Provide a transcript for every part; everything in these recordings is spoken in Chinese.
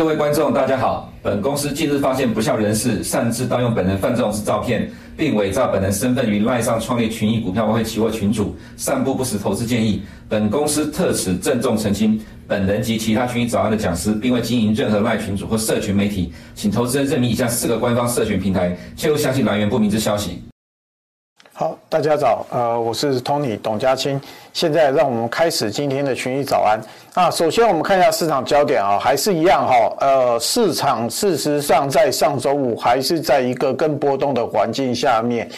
各位观众，大家好。本公司近日发现不肖人士擅自盗用本人范仲式照片，并伪造本人身份于赖上创立群益股票外汇期货群组，散布不实投资建议。本公司特此郑重澄清，本人及其他群益早安的讲师，并未经营任何赖群组或社群媒体，请投资人认明以下四个官方社群平台，切勿相信来源不明之消息。好，大家早，呃，我是 Tony 董家清，现在让我们开始今天的群益早安。那首先我们看一下市场焦点啊，还是一样哈，呃，市场事实上在上周五还是在一个更波动的环境下面，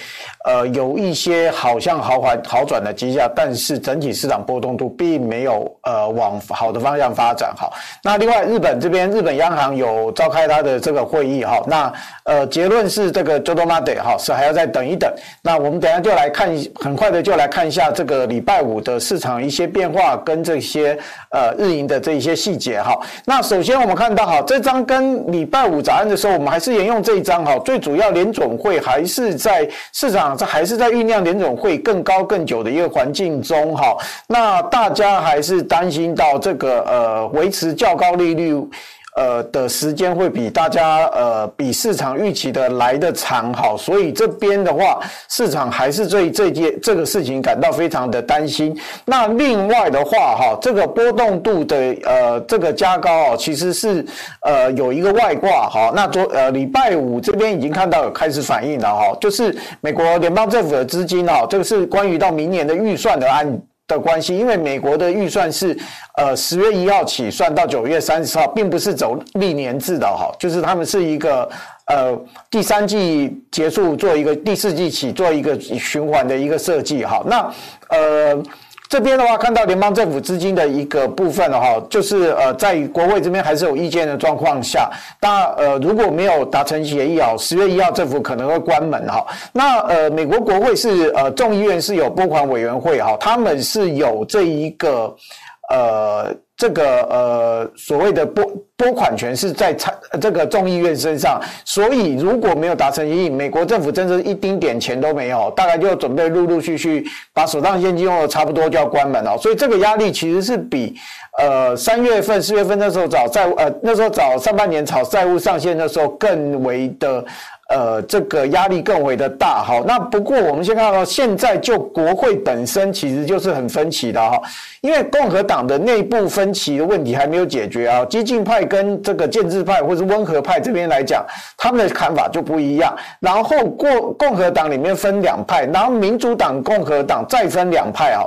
呃，有一些好像好转好转的迹象，但是整体市场波动度并没有呃往好的方向发展哈。那另外日本这边，日本央行有召开它的这个会议哈，那呃结论是这个 Jodo Made 哈是还要再等一等。那我们等下就来看，很快的就来看一下这个礼拜五的市场一些变化跟这些呃。日营的这一些细节哈，那首先我们看到哈，这张跟礼拜五早安的时候，我们还是沿用这一张哈，最主要联总会还是在市场这还是在酝酿联总会更高更久的一个环境中哈，那大家还是担心到这个呃维持较高利率。呃的时间会比大家呃比市场预期的来得长哈，所以这边的话，市场还是对这件这个事情感到非常的担心。那另外的话哈，这个波动度的呃这个加高哦，其实是呃有一个外挂哈。那昨呃礼拜五这边已经看到有开始反应了哈，就是美国联邦政府的资金啊，这个是关于到明年的预算的案的关系，因为美国的预算是呃十月一号起算到九月三十号，并不是走历年制的哈，就是他们是一个呃第三季结束做一个第四季起做一个循环的一个设计哈，那呃。这边的话，看到联邦政府资金的一个部分的话，就是呃，在国会这边还是有意见的状况下，那呃，如果没有达成协议啊，十月一号政府可能会关门哈。那呃，美国国会是呃众议院是有拨款委员会哈，他们是有这一个呃。这个呃所谓的拨拨款权是在参这个众议院身上，所以如果没有达成协议，美国政府真是一丁点钱都没有，大概就准备陆陆续续把手上现金用的差不多就要关门了，所以这个压力其实是比呃三月份四月份那时候找债务呃那时候找上半年炒债务上限的时候更为的。呃，这个压力更为的大哈。那不过我们先看到，现在就国会本身其实就是很分歧的哈，因为共和党的内部分歧的问题还没有解决啊。激进派跟这个建制派或是温和派这边来讲，他们的看法就不一样。然后过共和党里面分两派，然后民主党、共和党再分两派啊。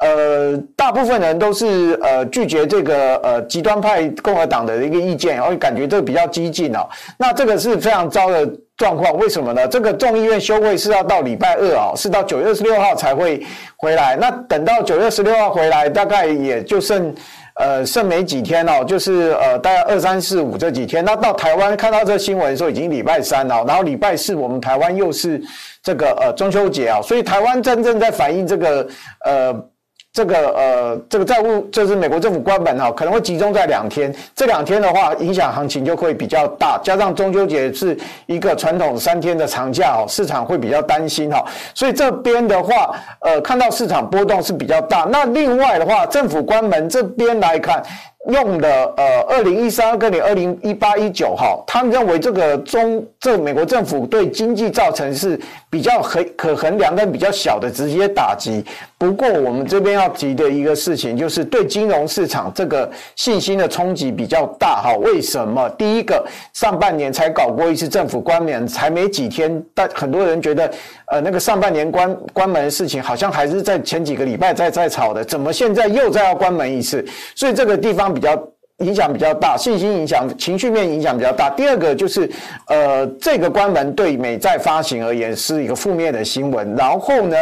呃，大部分人都是呃拒绝这个呃极端派共和党的一个意见，然后感觉这个比较激进啊。那这个是非常糟的。状况为什么呢？这个众议院休会是要到礼拜二啊，是到九月二十六号才会回来。那等到九月十六号回来，大概也就剩呃剩没几天哦，就是呃大概二三四五这几天。那到台湾看到这新闻的时候，已经礼拜三了，然后礼拜四我们台湾又是这个呃中秋节啊，所以台湾真正在反映这个呃。这个呃，这个债务就是美国政府关门哈，可能会集中在两天。这两天的话，影响行情就会比较大。加上中秋节是一个传统三天的长假哦，市场会比较担心哈。所以这边的话，呃，看到市场波动是比较大。那另外的话，政府关门这边来看。用的呃，二零一三跟你二零一八一九哈，他们认为这个中这美国政府对经济造成是比较可可衡量跟比较小的直接打击。不过我们这边要提的一个事情就是对金融市场这个信心的冲击比较大哈。为什么？第一个上半年才搞过一次政府关联，才没几天，但很多人觉得呃那个上半年关关门的事情好像还是在前几个礼拜在在炒的，怎么现在又再要关门一次？所以这个地方。比较影响比较大，信心影响、情绪面影响比较大。第二个就是，呃，这个关门对美债发行而言是一个负面的新闻。然后呢，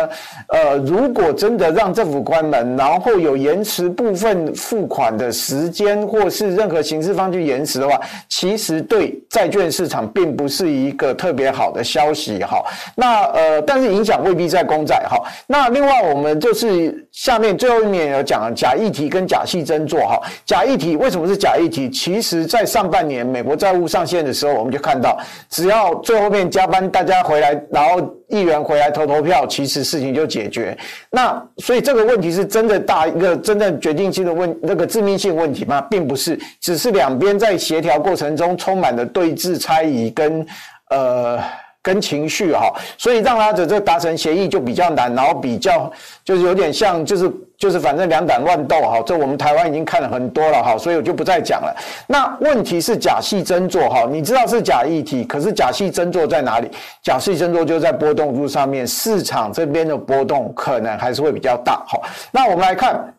呃，如果真的让政府关门，然后有延迟部分付款的时间，或是任何形式方去延迟的话，其实对债券市场并不是一个特别好的消息哈。那呃，但是影响未必在公债哈。那另外我们就是下面最后一面有讲假议题跟假戏真做哈。假议题为什么？不是假议题？其实，在上半年美国债务上限的时候，我们就看到，只要最后面加班，大家回来，然后议员回来投投票，其实事情就解决。那所以这个问题是真的大一个真正决定性的问那个致命性问题吗？并不是，只是两边在协调过程中充满了对峙、猜疑跟呃。跟情绪哈，所以让他的这达成协议就比较难，然后比较就是有点像就是就是反正两党乱斗哈，这我们台湾已经看了很多了哈，所以我就不再讲了。那问题是假戏真做哈，你知道是假议题，可是假戏真做在哪里？假戏真做就在波动度上面，市场这边的波动可能还是会比较大哈。那我们来看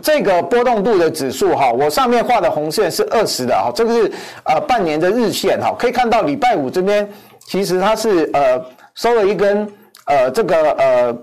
这个波动度的指数哈，我上面画的红线是二十的哈，这个是呃半年的日线哈，可以看到礼拜五这边。其实它是呃收了一根呃这个呃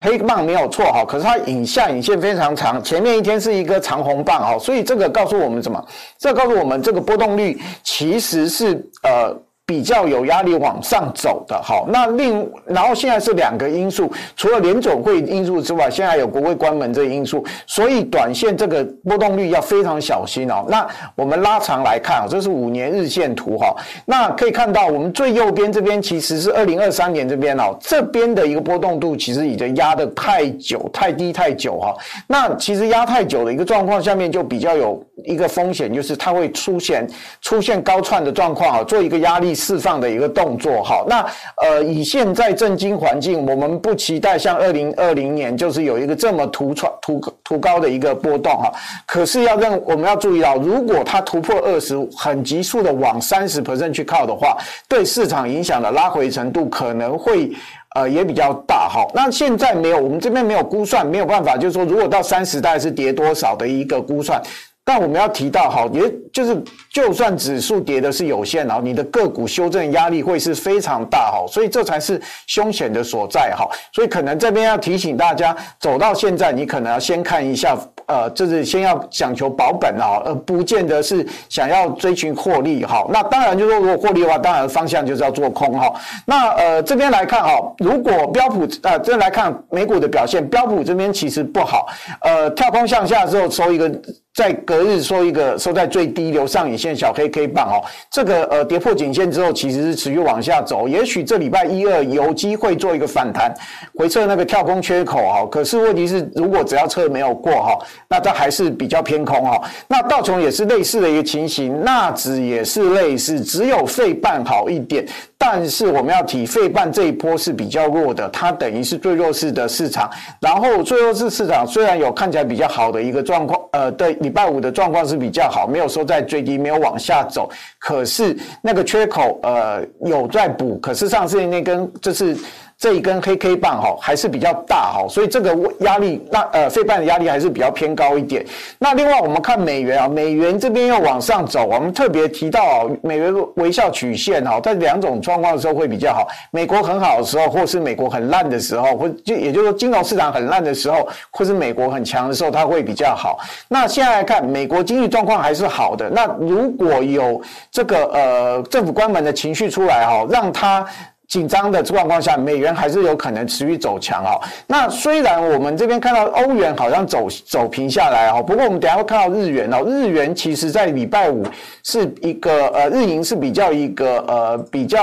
黑棒没有错哈，可是它影下影线非常长，前面一天是一个长红棒哈，所以这个告诉我们什么？这告诉我们这个波动率其实是呃。比较有压力往上走的，好，那另然后现在是两个因素，除了联总会因素之外，现在有国会关门这个因素，所以短线这个波动率要非常小心哦。那我们拉长来看啊，这是五年日线图哈，那可以看到我们最右边这边其实是二零二三年这边哦，这边的一个波动度其实已经压得太久、太低、太久哈。那其实压太久的一个状况下面就比较有一个风险，就是它会出现出现高窜的状况啊，做一个压力。释放的一个动作，好，那呃，以现在政经环境，我们不期待像二零二零年，就是有一个这么突窜、突突高的一个波动哈。可是要让我们要注意到，如果它突破二十，很急速的往三十 percent 去靠的话，对市场影响的拉回程度可能会呃也比较大哈。那现在没有，我们这边没有估算，没有办法，就是说如果到三十，大概是跌多少的一个估算。但我们要提到，哈，也就是就算指数跌的是有限，哈，你的个股修正压力会是非常大，哈，所以这才是凶险的所在，哈，所以可能这边要提醒大家，走到现在，你可能要先看一下，呃，就是先要讲求保本啊，而不见得是想要追寻获利，哈。那当然就是说，如果获利的话，当然方向就是要做空，哈。那呃这边来看，哈，如果标普呃这边来看美股的表现，标普这边其实不好，呃，跳空向下之后收一个。在隔日收一个收在最低留上影线小黑 K 棒哦，这个呃跌破颈线之后，其实是持续往下走，也许这礼拜一二有机会做一个反弹，回测那个跳空缺口哈。可是问题是，如果只要测没有过哈，那它还是比较偏空哈。那道琼也是类似的一个情形，纳指也是类似，只有费半好一点。但是我们要提费半这一波是比较弱的，它等于是最弱势的市场。然后最弱势市场虽然有看起来比较好的一个状况，呃，对，礼拜五的状况是比较好，没有说在最低，没有往下走。可是那个缺口，呃，有在补。可是上次那根就是。这一根黑 K 棒哈还是比较大哈，所以这个压力那呃费半的压力还是比较偏高一点。那另外我们看美元啊，美元这边要往上走，我们特别提到，美元微笑曲线哈，在两种状况的时候会比较好。美国很好的时候，或是美国很烂的时候，或就也就是说金融市场很烂的时候，或是美国很强的时候，它会比较好。那现在来看，美国经济状况还是好的。那如果有这个呃政府关门的情绪出来哈，让它。紧张的状况下，美元还是有可能持续走强哦。那虽然我们这边看到欧元好像走走平下来哦，不过我们等下会看到日元哦。日元其实在礼拜五是一个呃日银是比较一个呃比较，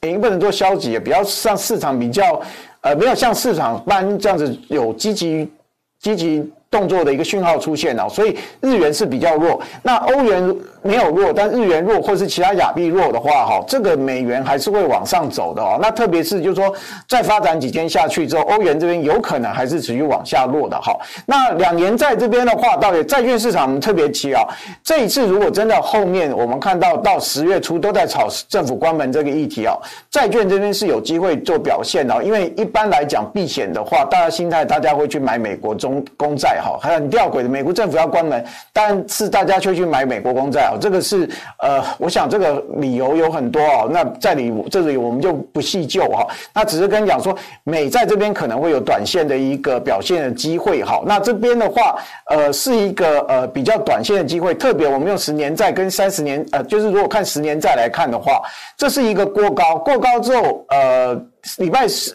也不能说消极，比较像市场比较呃没有像市场般这样子有积极积极动作的一个讯号出现哦，所以日元是比较弱。那欧元。没有弱，但日元弱，或是其他亚币弱的话，哈，这个美元还是会往上走的哦。那特别是就是说，再发展几天下去之后，欧元这边有可能还是持续往下落的哈。那两年债这边的话，到底债券市场特别提啊，这一次如果真的后面我们看到到十月初都在炒政府关门这个议题啊，债券这边是有机会做表现的，因为一般来讲避险的话，大家心态大家会去买美国中公债哈，还很吊诡的，美国政府要关门，但是大家却去买美国公债。这个是呃，我想这个理由有很多哦。那在里这里我们就不细究哈。那只是跟你讲说，美在这边可能会有短线的一个表现的机会哈。那这边的话，呃，是一个呃比较短线的机会。特别我们用十年债跟三十年呃，就是如果看十年债来看的话，这是一个过高，过高之后呃，礼拜四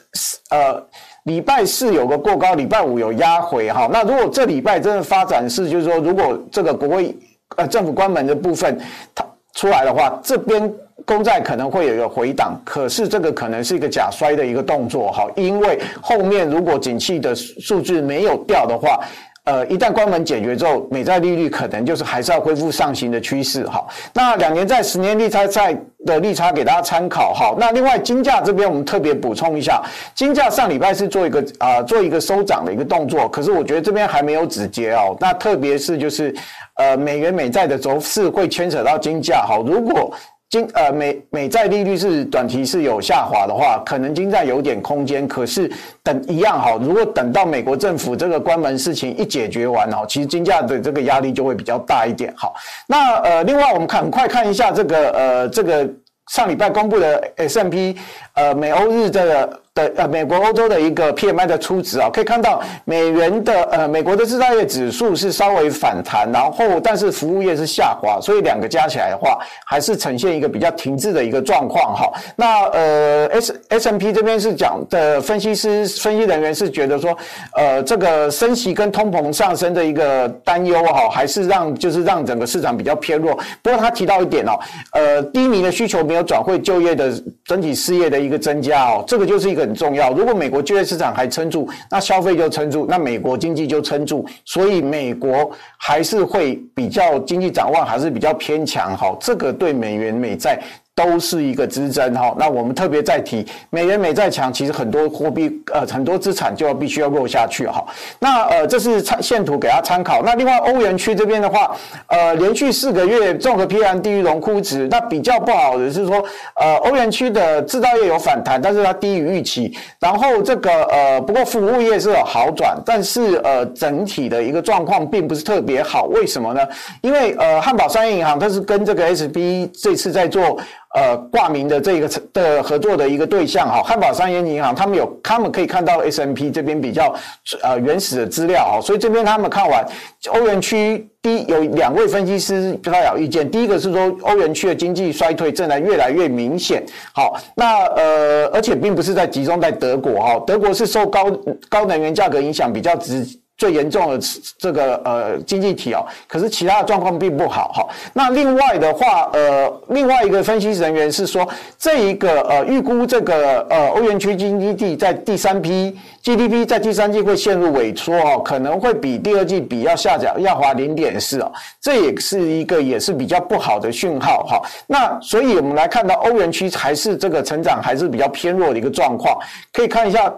呃。礼拜四有个过高，礼拜五有压回哈。那如果这礼拜真的发展是，就是说，如果这个国会呃政府关门的部分它出来的话，这边公债可能会有一个回档，可是这个可能是一个假摔的一个动作哈，因为后面如果景气的数据没有掉的话。呃，一旦关门解决之后，美债利率可能就是还是要恢复上行的趋势哈。那两年债、十年利差债的利差给大家参考哈。那另外金价这边我们特别补充一下，金价上礼拜是做一个啊、做一个收涨的一个动作，可是我觉得这边还没有止跌哦。那特别是就是呃美元美债的走势会牵扯到金价哈。如果金呃美美债利率是短期是有下滑的话，可能金价有点空间。可是等一样哈，如果等到美国政府这个关门事情一解决完哦，其实金价的这个压力就会比较大一点。好，那呃，另外我们看很快看一下这个呃这个上礼拜公布的 S M P 呃美欧日这个。的呃，美国、欧洲的一个 PMI 的初值啊，可以看到美元的呃，美国的制造业指数是稍微反弹，然后但是服务业是下滑，所以两个加起来的话，还是呈现一个比较停滞的一个状况哈。那呃，S S M P 这边是讲的分析师、分析人员是觉得说，呃，这个升息跟通膨上升的一个担忧哈，还是让就是让整个市场比较偏弱。不过他提到一点哦，呃，低迷的需求没有转会就业的整体失业的一个增加哦，这个就是一个。很重要。如果美国就业市场还撑住，那消费就撑住，那美国经济就撑住。所以美国还是会比较经济展望还是比较偏强。好，这个对美元美债。都是一个支撑哈，那我们特别再提，美元美债强，其实很多货币呃很多资产就要必须要落下去哈。那呃这是参线图给大家参考。那另外欧元区这边的话，呃连续四个月综合 P M 低于荣枯值，那比较不好的是说，呃欧元区的制造业有反弹，但是它低于预期。然后这个呃不过服务业是有好转，但是呃整体的一个状况并不是特别好。为什么呢？因为呃汉堡商业银行它是跟这个 SB 这次在做。呃，挂名的这个的合作的一个对象哈，汉堡商业银行，他们有，他们可以看到 S&P 这边比较呃原始的资料哈，所以这边他们看完欧元区第一有两位分析师发表意见，第一个是说欧元区的经济衰退正在越来越明显，好，那呃而且并不是在集中在德国哈，德国是受高高能源价格影响比较直。最严重的这个呃经济体哦，可是其他的状况并不好哈。那另外的话，呃，另外一个分析人员是说，这一个呃预估这个呃欧元区经济体在第三批 GDP 在第三季会陷入萎缩哦，可能会比第二季比要下降要滑零点四哦，这也是一个也是比较不好的讯号哈。那所以我们来看到欧元区还是这个成长还是比较偏弱的一个状况，可以看一下。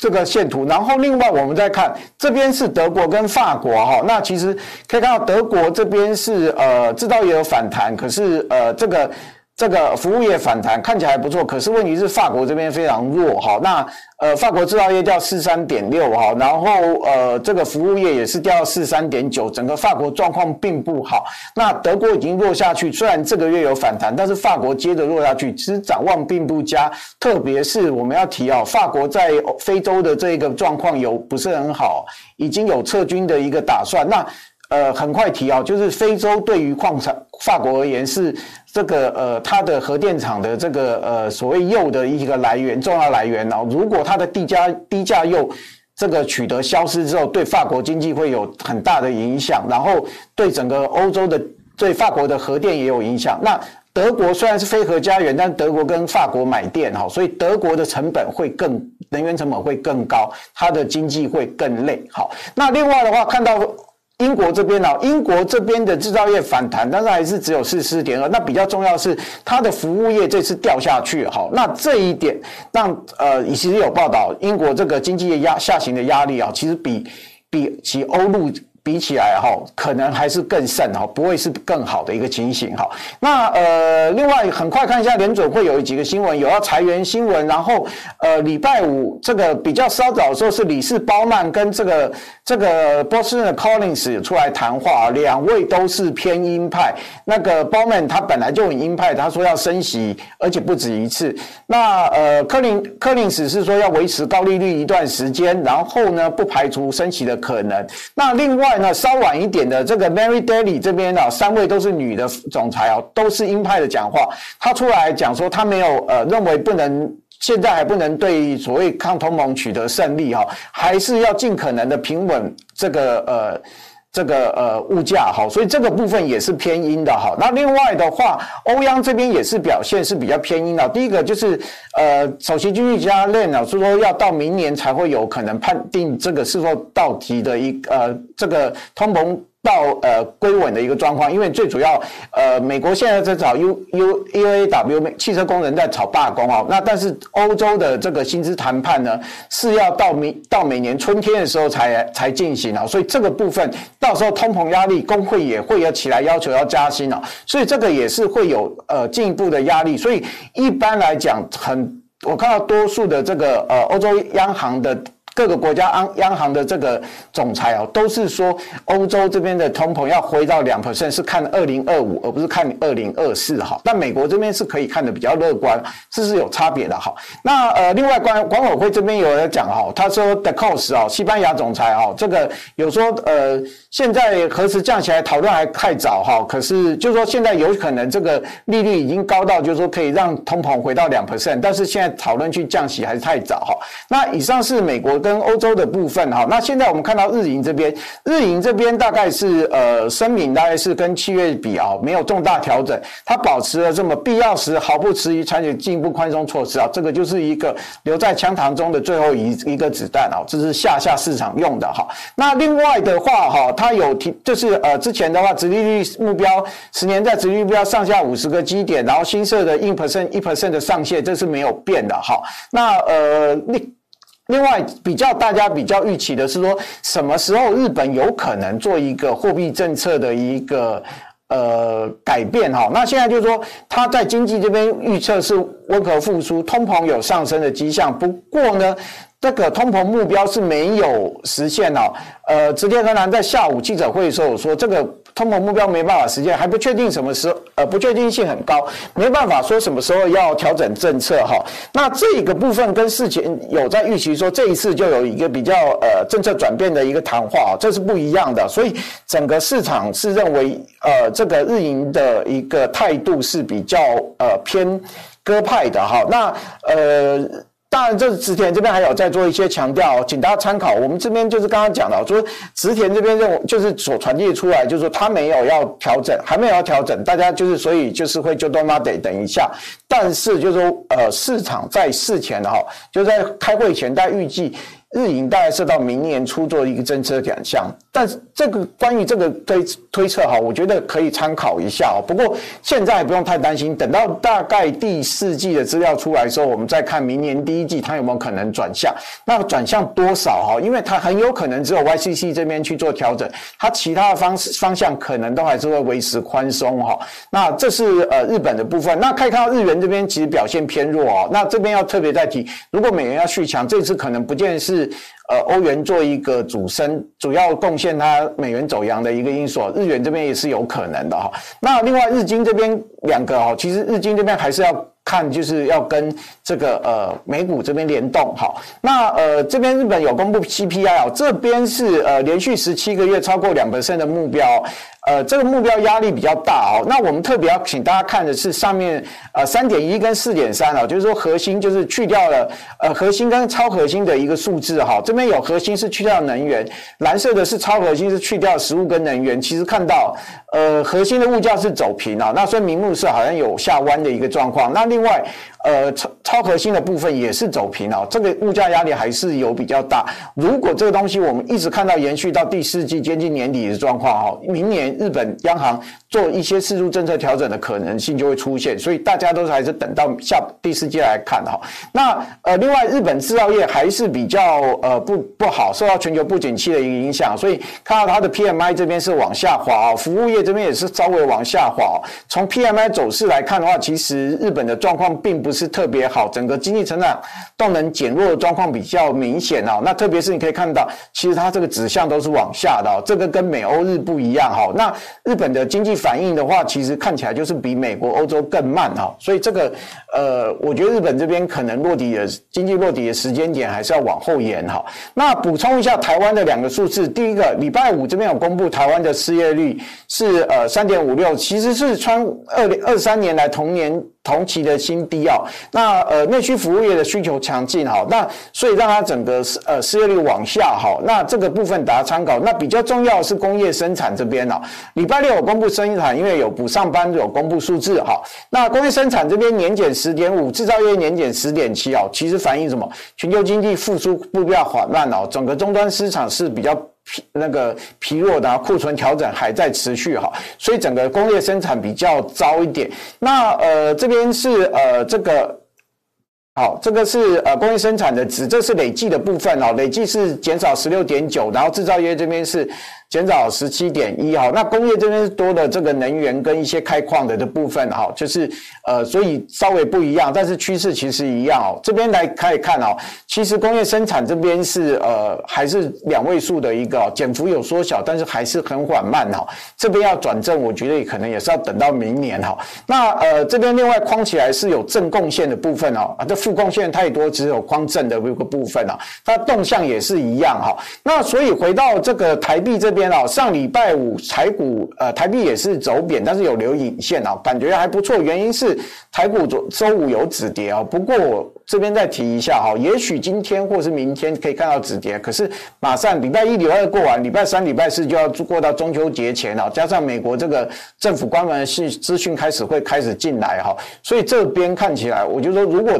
这个线图，然后另外我们再看这边是德国跟法国哈，那其实可以看到德国这边是呃制造业有反弹，可是呃这个。这个服务业反弹看起来还不错，可是问题是法国这边非常弱哈。那呃，法国制造业掉四三点六哈，然后呃，这个服务业也是掉四三点九，整个法国状况并不好。那德国已经落下去，虽然这个月有反弹，但是法国接着落下去，其实展望并不佳。特别是我们要提啊，法国在非洲的这个状况有不是很好，已经有撤军的一个打算。那呃，很快提啊，就是非洲对于矿产，法国而言是这个呃，它的核电厂的这个呃所谓铀的一个来源，重要来源哦。如果它的低价低价铀这个取得消失之后，对法国经济会有很大的影响，然后对整个欧洲的对法国的核电也有影响。那德国虽然是非核家园，但德国跟法国买电哈，所以德国的成本会更能源成本会更高，它的经济会更累。好，那另外的话看到。英国这边呢，英国这边的制造业反弹，但是还是只有四四点二。那比较重要的是，它的服务业这次掉下去，好，那这一点让呃，其实有报道，英国这个经济压下行的压力啊，其实比比其欧陆。比起来哈，可能还是更甚哈，不会是更好的一个情形哈。那呃，另外很快看一下联准会有几个新闻，有要裁员新闻，然后呃，礼拜五这个比较稍早的时候是理事鲍曼跟这个这个波士顿的 Collins 出来谈话，两位都是偏鹰派。那个鲍曼他本来就很鹰派，他说要升息，而且不止一次。那呃，柯林柯林斯是说要维持高利率一段时间，然后呢不排除升息的可能。那另外。稍晚一点的这个 Mary Daly 这边啊，三位都是女的总裁啊，都是鹰派的讲话。她出来讲说，她没有呃认为不能现在还不能对所谓抗通盟取得胜利哈，还是要尽可能的平稳这个呃。这个呃物价好，所以这个部分也是偏阴的哈。那另外的话，欧央这边也是表现是比较偏阴的。第一个就是呃，首席经济家列呢是说要到明年才会有可能判定这个是否到期的一呃这个通膨。到呃归稳的一个状况，因为最主要呃美国现在在找 U U U A W 汽车工人在炒罢工哦，那但是欧洲的这个薪资谈判呢是要到明到每年春天的时候才才进行啊，所以这个部分到时候通膨压力工会也会要起来要求要加薪啊，所以这个也是会有呃进一步的压力，所以一般来讲很我看到多数的这个呃欧洲央行的。各个国家央央行的这个总裁哦，都是说欧洲这边的通膨要回到两 percent，是看二零二五，而不是看二零二四哈。但美国这边是可以看得比较乐观，这是有差别的哈。那呃，另外管管委会这边有人讲哈，他说 De Cos 哦，西班牙总裁哦，这个有说呃，现在何时降起来讨论还太早哈。可是就是说现在有可能这个利率已经高到就是说可以让通膨回到两 percent，但是现在讨论去降息还是太早哈。那以上是美国。跟跟欧洲的部分哈，那现在我们看到日银这边，日银这边大概是呃声明，大概是跟七月比啊，没有重大调整，它保持了这么必要时毫不迟疑采取进一步宽松措施啊，这个就是一个留在枪膛中的最后一一个子弹啊，这是下下市场用的哈。那另外的话哈，它有提就是呃之前的话，殖利率目标十年在殖利率目标上下五十个基点，然后新设的一 percent 一 percent 的上限，这是没有变的哈。那呃另。另外，比较大家比较预期的是说，什么时候日本有可能做一个货币政策的一个呃改变哈？那现在就是说，它在经济这边预测是温和复苏，通膨有上升的迹象。不过呢，这个通膨目标是没有实现哦。呃，植田和男在下午记者会的时候说，这个。通膨目标没办法实现，还不确定什么时候，呃，不确定性很高，没办法说什么时候要调整政策哈。那这个部分跟事前有在预期说这一次就有一个比较呃政策转变的一个谈话，这是不一样的。所以整个市场是认为呃这个日银的一个态度是比较呃偏鸽派的哈。那呃。当然，这植田这边还有在做一些强调，请大家参考。我们这边就是刚刚讲的，就是植田这边认为就是所传递出来，就是说他没有要调整，还没有要调整，大家就是所以就是会就多妈得等一下。但是就是说，呃，市场在事前哈，就在开会前，大家预计。日银大概是到明年初做一个政策转向，但是这个关于这个推推测哈，我觉得可以参考一下哦。不过现在不用太担心，等到大概第四季的资料出来的时候，我们再看明年第一季它有没有可能转向。那转向多少哈？因为它很有可能只有 YCC 这边去做调整，它其他的方式方向可能都还是会维持宽松哈。那这是呃日本的部分。那可以看到日元这边其实表现偏弱哦。那这边要特别再提，如果美元要续强，这次可能不见是是。呃，欧元做一个主升，主要贡献它美元走阳的一个因素，日元这边也是有可能的哈。那另外日经这边两个哈，其实日经这边还是要看，就是要跟这个呃美股这边联动哈。那呃这边日本有公布 CPI 哦，这边是呃连续十七个月超过两百分的目标。呃，这个目标压力比较大哦。那我们特别要请大家看的是上面呃三点一跟四点三哦，就是说核心就是去掉了呃核心跟超核心的一个数字哈。这边有核心是去掉能源，蓝色的是超核心是去掉食物跟能源。其实看到呃核心的物价是走平啊，那所以名目是好像有下弯的一个状况。那另外。呃，超超核心的部分也是走平哦，这个物价压力还是有比较大。如果这个东西我们一直看到延续到第四季接近年底的状况哈，明年日本央行做一些适度政策调整的可能性就会出现，所以大家都还是等到下第四季来看哈。那呃，另外日本制造业还是比较呃不不好，受到全球不景气的一个影响，所以看到它的 PMI 这边是往下滑哦，服务业这边也是稍微往下滑。从 PMI 走势来看的话，其实日本的状况并不。不是特别好，整个经济成长动能减弱的状况比较明显哦。那特别是你可以看到，其实它这个指向都是往下的哦，这个跟美欧日不一样哈。那日本的经济反应的话，其实看起来就是比美国、欧洲更慢哈。所以这个呃，我觉得日本这边可能落底的经济落底的时间点还是要往后延哈。那补充一下台湾的两个数字，第一个礼拜五这边有公布台湾的失业率是呃三点五六，其实是穿二零二三年来同年。同期的新低哦。那呃内需服务业的需求强劲哈，那所以让它整个呃失业率往下哈。那这个部分大家参考。那比较重要是工业生产这边哦。礼拜六有公布生产，因为有补上班有公布数字哈。那工业生产这边年减十点五，制造业年减十点七哦。其实反映什么？全球经济复苏步调缓慢哦，整个终端市场是比较。那个疲弱的库存调整还在持续哈，所以整个工业生产比较糟一点。那呃这边是呃这个好，这个是呃工业生产的值，这是累计的部分哦，累计是减少十六点九，然后制造业这边是。减少十七点一哈，那工业这边是多的这个能源跟一些开矿的的部分哈，就是呃，所以稍微不一样，但是趋势其实一样哦。这边来可以看哦，其实工业生产这边是呃还是两位数的一个减幅有缩小，但是还是很缓慢哈。这边要转正，我觉得可能也是要等到明年哈。那呃这边另外框起来是有正贡献的部分哦，啊这负贡献太多，只有框正的一个部分啊，它动向也是一样哈。那所以回到这个台币这边。上礼拜五台股呃台币也是走贬，但是有留影线啊，感觉还不错。原因是台股周周五有止跌啊，不过我这边再提一下哈，也许今天或是明天可以看到止跌，可是马上礼拜一、礼拜二过完，礼拜三、礼拜四就要过到中秋节前了，加上美国这个政府官员信资讯开始会开始进来哈，所以这边看起来，我就说如果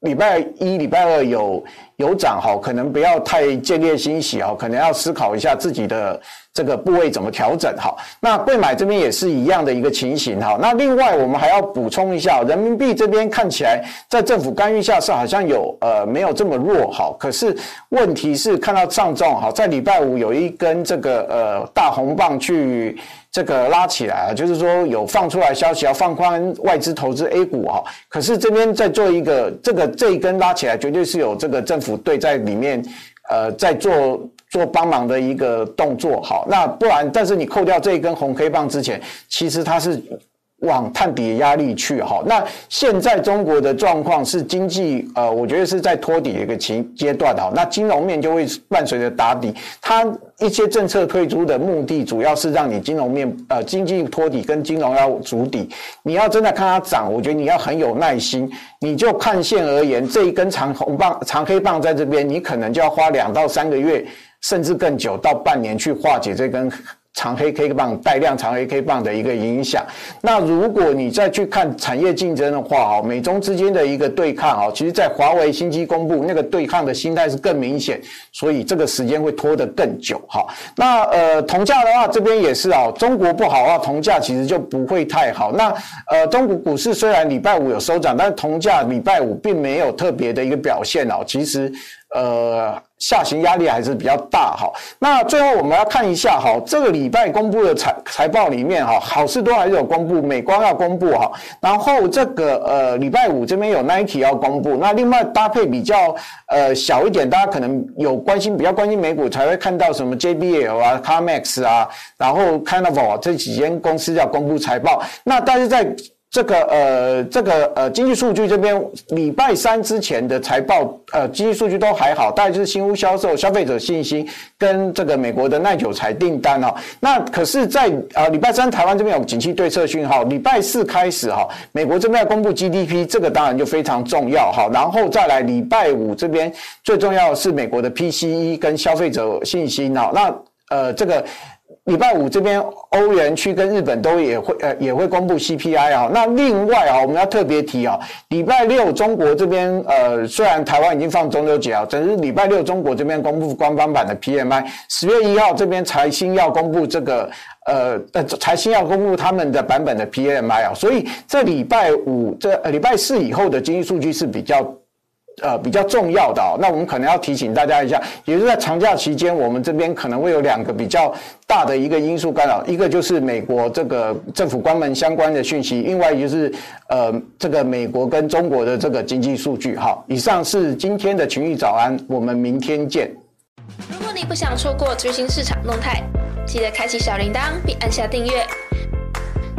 礼拜一、礼拜二有有涨哈，可能不要太见猎心喜啊，可能要思考一下自己的。这个部位怎么调整？好，那贵买这边也是一样的一个情形。哈，那另外我们还要补充一下，人民币这边看起来在政府干预下是好像有呃没有这么弱。哈，可是问题是看到上证哈，在礼拜五有一根这个呃大红棒去这个拉起来，就是说有放出来消息要放宽外资投资 A 股哈。可是这边在做一个这个这一根拉起来，绝对是有这个政府队在里面呃在做。做帮忙的一个动作，好，那不然，但是你扣掉这一根红黑棒之前，其实它是。往探底的压力去哈，那现在中国的状况是经济呃，我觉得是在托底的一个阶阶段哈，那金融面就会伴随着打底，它一些政策推出的目的主要是让你金融面呃经济托底跟金融要筑底，你要真的看它涨，我觉得你要很有耐心，你就看线而言，这一根长红棒长黑棒在这边，你可能就要花两到三个月，甚至更久到半年去化解这根。长黑 K 棒带量长黑 K 棒的一个影响，那如果你再去看产业竞争的话，哦，美中之间的一个对抗，哦，其实在华为新机公布那个对抗的心态是更明显，所以这个时间会拖得更久，哈。那呃，铜价的话，这边也是哦，中国不好的话，铜价其实就不会太好。那呃，中国股市虽然礼拜五有收涨，但是铜价礼拜五并没有特别的一个表现哦，其实。呃，下行压力还是比较大哈。那最后我们要看一下哈，这个礼拜公布的财财报里面哈，好事多还是有公布，美光要公布哈。然后这个呃礼拜五这边有 Nike 要公布，那另外搭配比较呃小一点，大家可能有关心比较关心美股才会看到什么 JBL 啊、CarMax 啊，然后 Carnival 这几间公司要公布财报。那但是在这个呃，这个呃，经济数据这边礼拜三之前的财报，呃，经济数据都还好，大概就是新屋销售、消费者信心跟这个美国的耐久财订单哦。那可是在，在呃礼拜三台湾这边有景气对策讯号，礼拜四开始哈，美国这边要公布 GDP，这个当然就非常重要哈。然后再来礼拜五这边最重要的是美国的 PCE 跟消费者信心哦。那呃这个。礼拜五这边欧元区跟日本都也会呃也会公布 CPI 啊，那另外啊我们要特别提啊，礼拜六中国这边呃虽然台湾已经放中秋节啊，只是礼拜六中国这边公布官方版的 PMI，十月一号这边财新要公布这个呃呃财新要公布他们的版本的 PMI 啊，所以这礼拜五这呃礼拜四以后的经济数据是比较。呃，比较重要的哦，那我们可能要提醒大家一下，也就是在长假期间，我们这边可能会有两个比较大的一个因素干扰，一个就是美国这个政府关门相关的讯息，另外就是呃，这个美国跟中国的这个经济数据。好，以上是今天的群益早安，我们明天见。如果你不想错过最新市场动态，记得开启小铃铛并按下订阅。